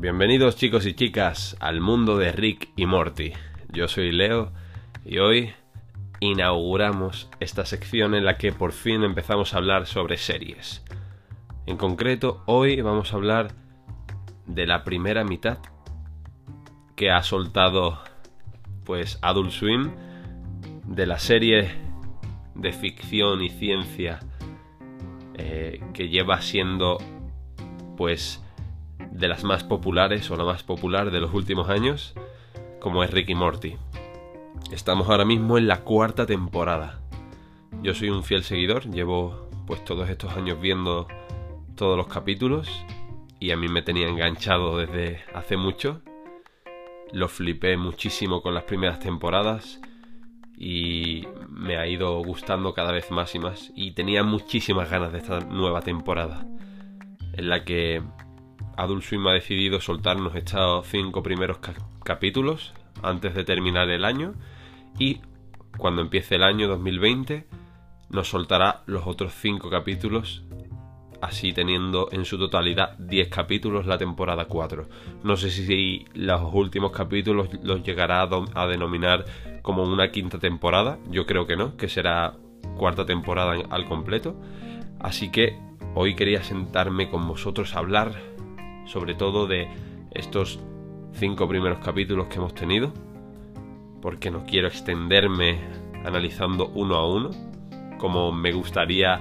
Bienvenidos chicos y chicas al mundo de Rick y Morty. Yo soy Leo y hoy inauguramos esta sección en la que por fin empezamos a hablar sobre series. En concreto, hoy vamos a hablar de la primera mitad que ha soltado pues Adult Swim de la serie de ficción y ciencia eh, que lleva siendo pues de las más populares o la más popular de los últimos años, como es Ricky Morty. Estamos ahora mismo en la cuarta temporada. Yo soy un fiel seguidor, llevo pues todos estos años viendo todos los capítulos y a mí me tenía enganchado desde hace mucho. Lo flipé muchísimo con las primeras temporadas y me ha ido gustando cada vez más y más y tenía muchísimas ganas de esta nueva temporada en la que Adult Swim ha decidido soltarnos estos cinco primeros capítulos antes de terminar el año y cuando empiece el año 2020 nos soltará los otros cinco capítulos así teniendo en su totalidad 10 capítulos la temporada 4. No sé si los últimos capítulos los llegará a, denominar como una quinta temporada, yo creo que no, que será cuarta temporada al completo. Así que hoy quería sentarme con vosotros a hablar sobre todo de estos cinco primeros capítulos que hemos tenido, porque no quiero extenderme analizando uno a uno, como me gustaría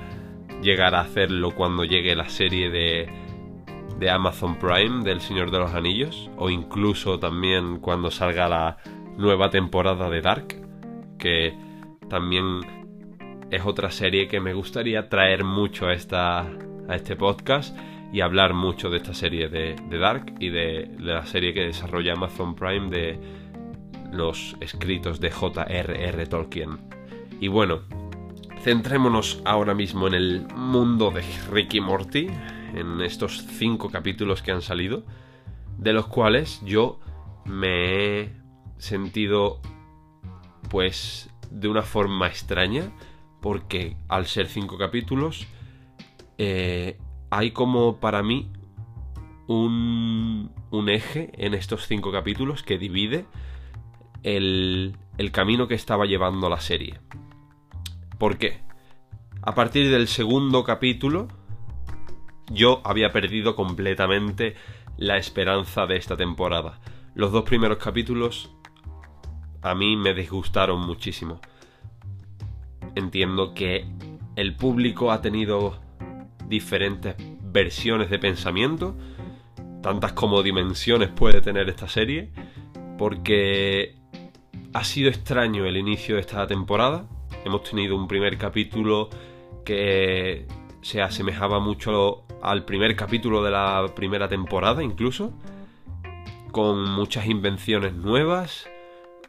llegar a hacerlo cuando llegue la serie de, de Amazon Prime del Señor de los Anillos, o incluso también cuando salga la nueva temporada de Dark, que también es otra serie que me gustaría traer mucho a, esta, a este podcast y hablar mucho de esta serie de, Dark y de, la serie que desarrolla Amazon Prime de los escritos de J.R.R. Tolkien. Y bueno, centrémonos ahora mismo en el mundo de Ricky Morty, en estos cinco capítulos que han salido, de los cuales yo me he sentido pues de una forma extraña, porque al ser cinco capítulos, eh, hay como para mí un, eje en estos cinco capítulos que divide el, el camino que estaba llevando la serie. ¿Por qué? A partir del segundo capítulo, yo había perdido completamente la esperanza de esta temporada. Los dos primeros capítulos a mí me disgustaron muchísimo. Entiendo que el público ha tenido diferentes versiones de pensamiento, tantas como dimensiones puede tener esta serie, porque ha sido extraño el inicio de esta temporada. Hemos tenido un primer capítulo que se asemejaba mucho al primer capítulo de la primera temporada incluso, con muchas invenciones nuevas,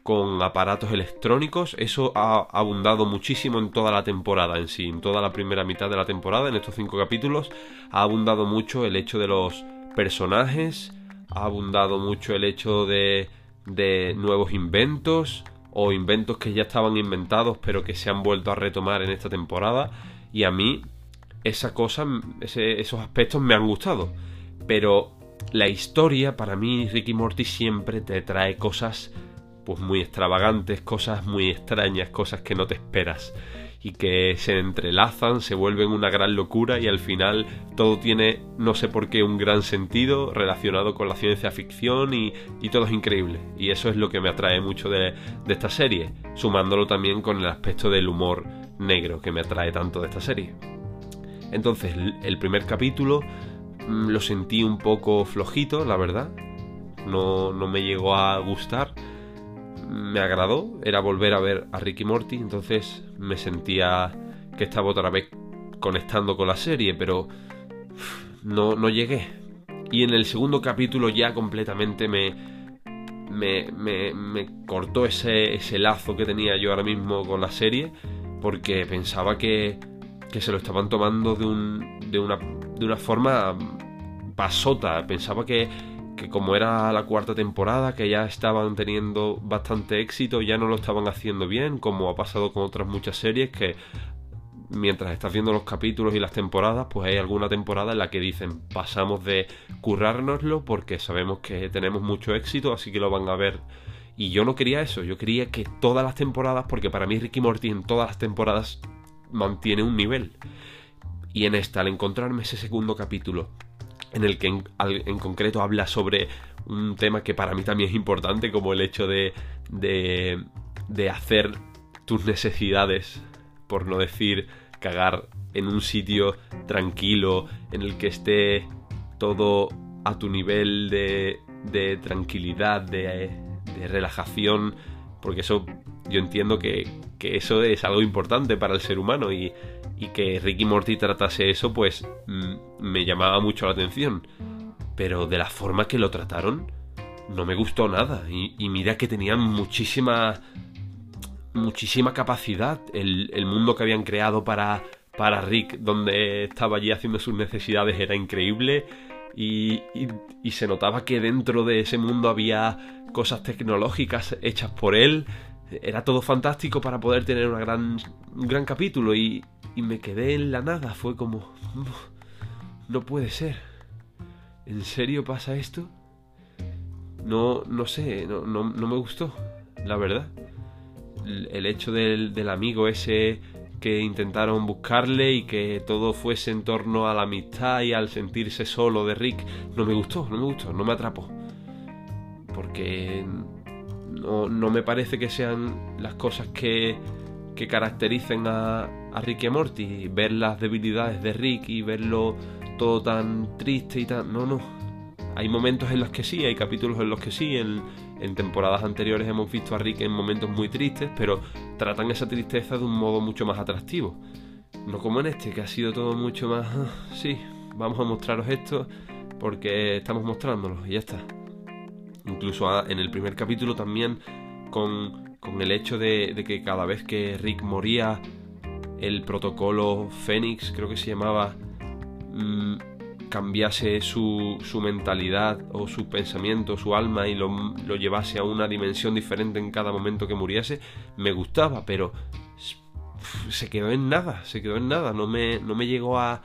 con aparatos electrónicos. Eso ha abundado muchísimo en toda la temporada en sí, en toda la primera mitad de la temporada, en estos cinco capítulos. Ha abundado mucho el hecho de los personajes, ha abundado mucho el hecho de, de nuevos inventos o inventos que ya estaban inventados pero que se han vuelto a retomar en esta temporada. Y a mí esa cosa, esos aspectos me han gustado. Pero la historia, para mí, Ricky Morty siempre te trae cosas pues muy extravagantes, cosas muy extrañas, cosas que no te esperas y que se entrelazan, se vuelven una gran locura y al final todo tiene, no sé por qué, un gran sentido relacionado con la ciencia ficción y, todo es increíble. Y eso es lo que me atrae mucho de, de, esta serie, sumándolo también con el aspecto del humor negro que me atrae tanto de esta serie. Entonces, el primer capítulo mm, lo sentí un poco flojito, la verdad. No, no me llegó a gustar me agradó, era volver a ver a Ricky Morty, entonces me sentía que estaba otra vez conectando con la serie, pero no, no llegué. Y en el segundo capítulo ya completamente me, me, me, cortó ese, ese, lazo que tenía yo ahora mismo con la serie, porque pensaba que, que se lo estaban tomando de, un, de, una, de una forma pasota, pensaba que que como era la cuarta temporada, que ya estaban teniendo bastante éxito, ya no lo estaban haciendo bien, como ha pasado con otras muchas series que mientras estás viendo los capítulos y las temporadas, pues hay alguna temporada en la que dicen pasamos de currárnoslo porque sabemos que tenemos mucho éxito, así que lo van a ver. Y yo no quería eso, yo quería que todas las temporadas, porque para mí Ricky Morty en todas las temporadas mantiene un nivel. Y en esta, al encontrarme ese segundo capítulo, en el que en, concreto habla sobre un tema que para mí también es importante, como el hecho de, de, de hacer tus necesidades por no decir cagar en un sitio tranquilo, en el que esté todo a tu nivel de, de tranquilidad, de, de, relajación, porque eso yo entiendo que, que, eso es algo importante para el ser humano y, y que Ricky Morty tratase eso, pues mm, me llamaba mucho la atención. Pero de la forma que lo trataron, no me gustó nada. Y, y mira que tenían muchísima muchísima capacidad. El, mundo que habían creado para, para Rick, donde estaba allí haciendo sus necesidades, era increíble. Y, y, se notaba que dentro de ese mundo había cosas tecnológicas hechas por él. Era todo fantástico para poder tener una gran, un gran capítulo y, y me quedé en la nada. Fue como... No puede ser. ¿En serio pasa esto? No, no sé, no, no, me gustó, la verdad el hecho del, del amigo ese que intentaron buscarle y que todo fuese en torno a la amistad y al sentirse solo de Rick, no me gustó, no me gustó, no me atrapó. Porque no, no me parece que sean las cosas que, que caractericen a, a Rick y a Morty. Ver las debilidades de Rick y verlo todo tan triste y tan... No, no. Hay momentos en los que sí, hay capítulos en los que sí, en, temporadas anteriores hemos visto a Rick en momentos muy tristes, pero tratan esa tristeza de un modo mucho más atractivo. No como en este, que ha sido todo mucho más... Ah, sí, vamos a mostraros esto porque estamos mostrándolo y ya está. Incluso en el primer capítulo también con, con el hecho de, de, que cada vez que Rick moría, el protocolo Fénix, creo que se llamaba, mmm, cambiase su, su, mentalidad o su pensamiento, su alma y lo, lo, llevase a una dimensión diferente en cada momento que muriese, me gustaba, pero se quedó en nada, se quedó en nada, no me, no me llegó a,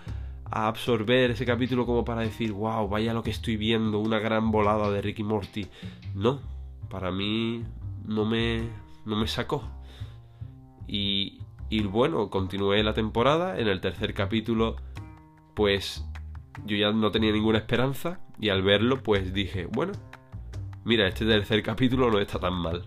a absorber ese capítulo como para decir, wow, vaya lo que estoy viendo, una gran volada de Ricky Morty. No, para mí no me, no me sacó. Y, y bueno, continué la temporada, en el tercer capítulo pues yo ya no tenía ninguna esperanza y al verlo pues dije, bueno, mira, este tercer capítulo no está tan mal.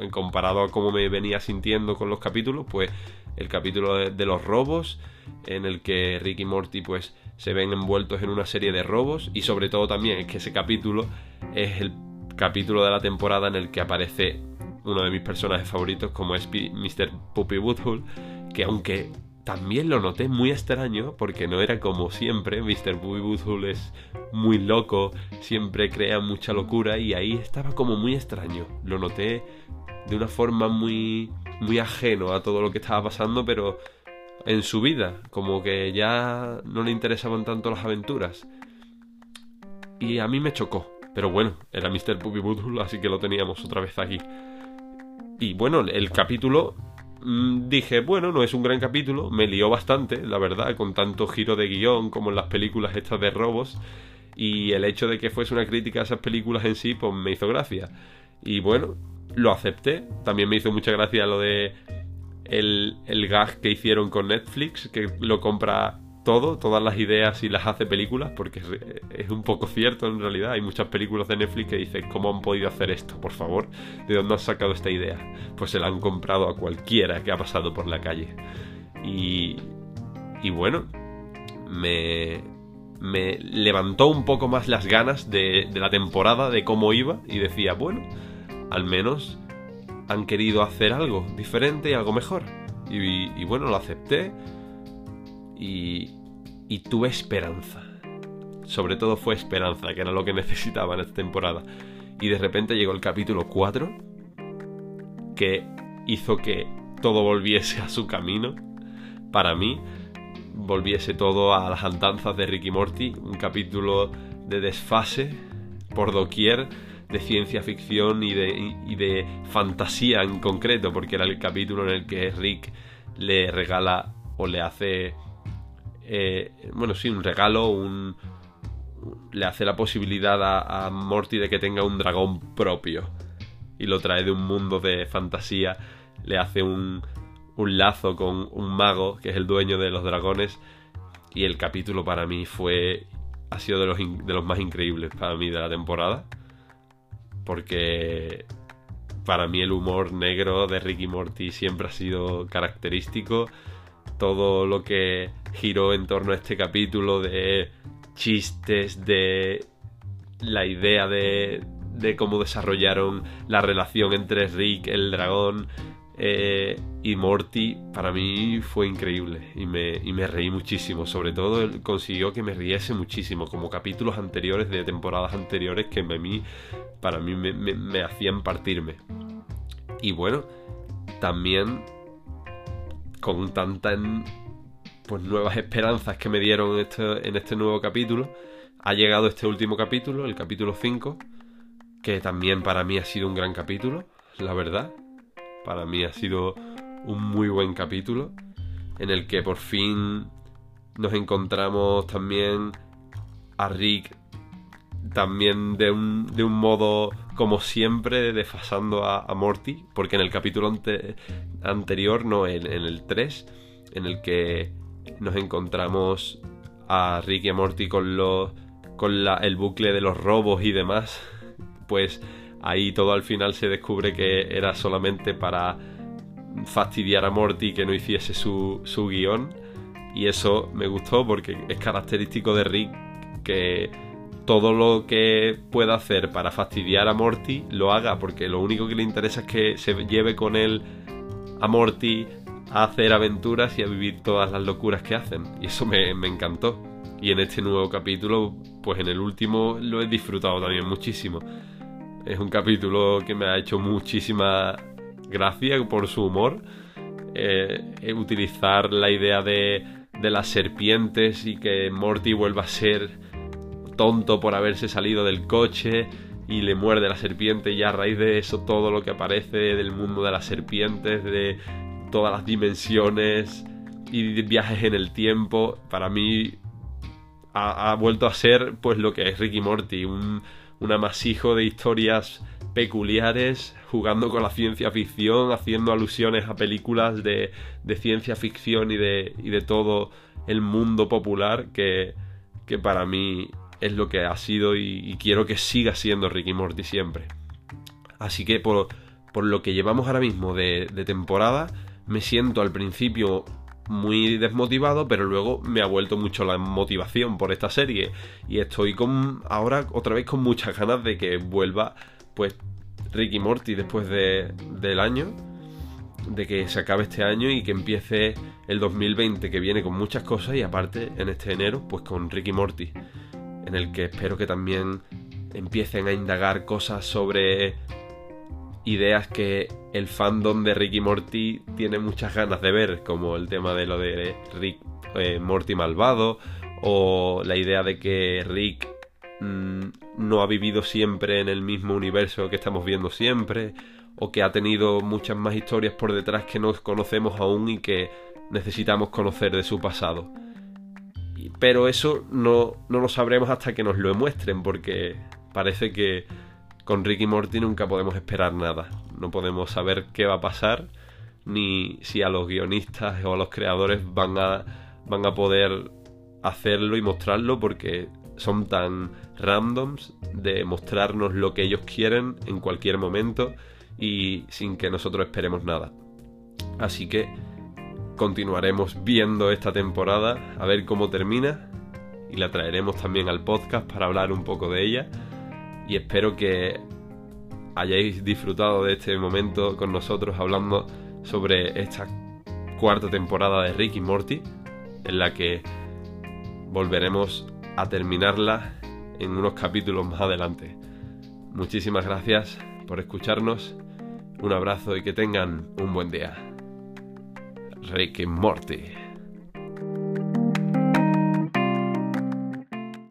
En comparado a cómo me venía sintiendo con los capítulos, pues el capítulo de, los robos, en el que Rick y Morty pues se ven envueltos en una serie de robos y sobre todo también es que ese capítulo es el capítulo de la temporada en el que aparece uno de mis personajes favoritos como es Mr. Puppy Woodhull, que aunque también lo noté muy extraño porque no era como siempre. Mr. Booty es muy loco, siempre crea mucha locura y ahí estaba como muy extraño. Lo noté de una forma muy, muy ajeno a todo lo que estaba pasando, pero en su vida, como que ya no le interesaban tanto las aventuras. Y a mí me chocó. Pero bueno, era Mr. Puppy Boothul, así que lo teníamos otra vez aquí. Y bueno, el capítulo Mm, dije, bueno, no es un gran capítulo, me lió bastante, la verdad, con tanto giro de guion como en las películas estas de robos, y el hecho de que fuese una crítica a esas películas en sí, pues me hizo gracia. Y bueno, lo acepté, también me hizo mucha gracia lo de el, el gag que hicieron con Netflix, que lo compra todo, todas las ideas y las hace películas, porque es, un poco cierto en realidad. Hay muchas películas de Netflix que dicen, ¿cómo han podido hacer esto? Por favor, ¿de dónde han sacado esta idea? Pues se la han comprado a cualquiera que ha pasado por la calle. Y, y bueno, me, me levantó un poco más las ganas de, de la temporada, de cómo iba, y decía, bueno, al menos han querido hacer algo diferente y algo mejor. Y, y bueno, lo acepté y, tuve esperanza. Sobre todo fue esperanza, que era lo que necesitaba en esta temporada. Y de repente llegó el capítulo 4, que hizo que todo volviese a su camino. Para mí, volviese todo a las andanzas de Ricky Morty. Un capítulo de desfase por doquier, de ciencia ficción y de, y de fantasía en concreto, porque era el capítulo en el que Rick le regala o le hace, eh, bueno, sí, un regalo, le hace la posibilidad a, Morty de que tenga un dragón propio y lo trae de un mundo de fantasía, le hace un, un lazo con un mago que es el dueño de los dragones. Y el capítulo para mí fue ha sido de los, de los más increíbles para mí de la temporada. Porque para mí el humor negro de Ricky Morty siempre ha sido característico todo lo que giró en torno a este capítulo de chistes de la idea de, de cómo desarrollaron la relación entre Rick el dragón eh, y Morty para mí fue increíble y me, y me reí muchísimo. Sobre todo consiguió que me riese muchísimo, como capítulos anteriores de temporadas anteriores que a mí, para mí me, hacían partirme. Y bueno, también con tantas pues, nuevas esperanzas que me dieron este, en este nuevo capítulo, ha llegado este último capítulo, el capítulo 5, que también para mí ha sido un gran capítulo, la verdad. Para mí ha sido un muy buen capítulo en el que por fin nos encontramos también a Rick también de un, de un modo como siempre desfasando a, Morty porque en el capítulo anterior no en, el 3 en el que nos encontramos a Rick y a Morty con los con la, el bucle de los robos y demás pues ahí todo al final se descubre que era solamente para fastidiar a Morty que no hiciese su, su guion. Y eso me gustó porque es característico de Rick que todo lo que pueda hacer para fastidiar a Morty lo haga, porque lo único que le interesa es que se lleve con él a Morty a hacer aventuras y a vivir todas las locuras que hacen. Y eso me, encantó. Y en este nuevo capítulo, pues en el último lo he disfrutado también muchísimo. Es un capítulo que me ha hecho muchísima gracia por su humor. Eh, utilizar la idea de, de las serpientes y que Morty vuelva a ser tonto por haberse salido del coche y le muerde la serpiente y a raíz de eso todo lo que aparece del mundo de las serpientes, de todas las dimensiones y viajes en el tiempo, para mí ha, ha vuelto a ser pues lo que es Ricky Morty, un, un amasijo de historias peculiares, jugando con la ciencia ficción, haciendo alusiones a películas de, de ciencia ficción y de, y de, todo el mundo popular que, que, para mí es lo que ha sido y, quiero que siga siendo Ricky Morty siempre. Así que por, por lo que llevamos ahora mismo de, de temporada, me siento al principio muy desmotivado, pero luego me ha vuelto mucho la motivación por esta serie y estoy con ahora otra vez con muchas ganas de que vuelva pues Ricky Morty después de, del año, de que se acabe este año y que empiece el 2020 que viene con muchas cosas y aparte en este enero pues con Ricky Morty, en el que espero que también empiecen a indagar cosas sobre ideas que el fandom de Ricky Morty tiene muchas ganas de ver, como el tema de lo de Rick eh, Morty malvado, o la idea de que Rick mm, no ha vivido siempre en el mismo universo que estamos viendo siempre, o que ha tenido muchas más historias por detrás que no conocemos aún y que necesitamos conocer de su pasado. Pero eso no, no lo sabremos hasta que nos lo muestren, porque parece que con Ricky Morty nunca podemos esperar nada. No podemos saber qué va a pasar, ni si a los guionistas o a los creadores van a, van a poder hacerlo y mostrarlo porque son tan randoms de mostrarnos lo que ellos quieren en cualquier momento y sin que nosotros esperemos nada. Así que continuaremos viendo esta temporada a ver cómo termina y la traeremos también al podcast para hablar un poco de ella y espero que hayáis disfrutado de este momento con nosotros hablando sobre esta cuarta temporada de Rick y Morty, en la que volveremos a terminarla en unos capítulos más adelante. Muchísimas gracias por escucharnos, un abrazo y que tengan un buen día. Rick Morty.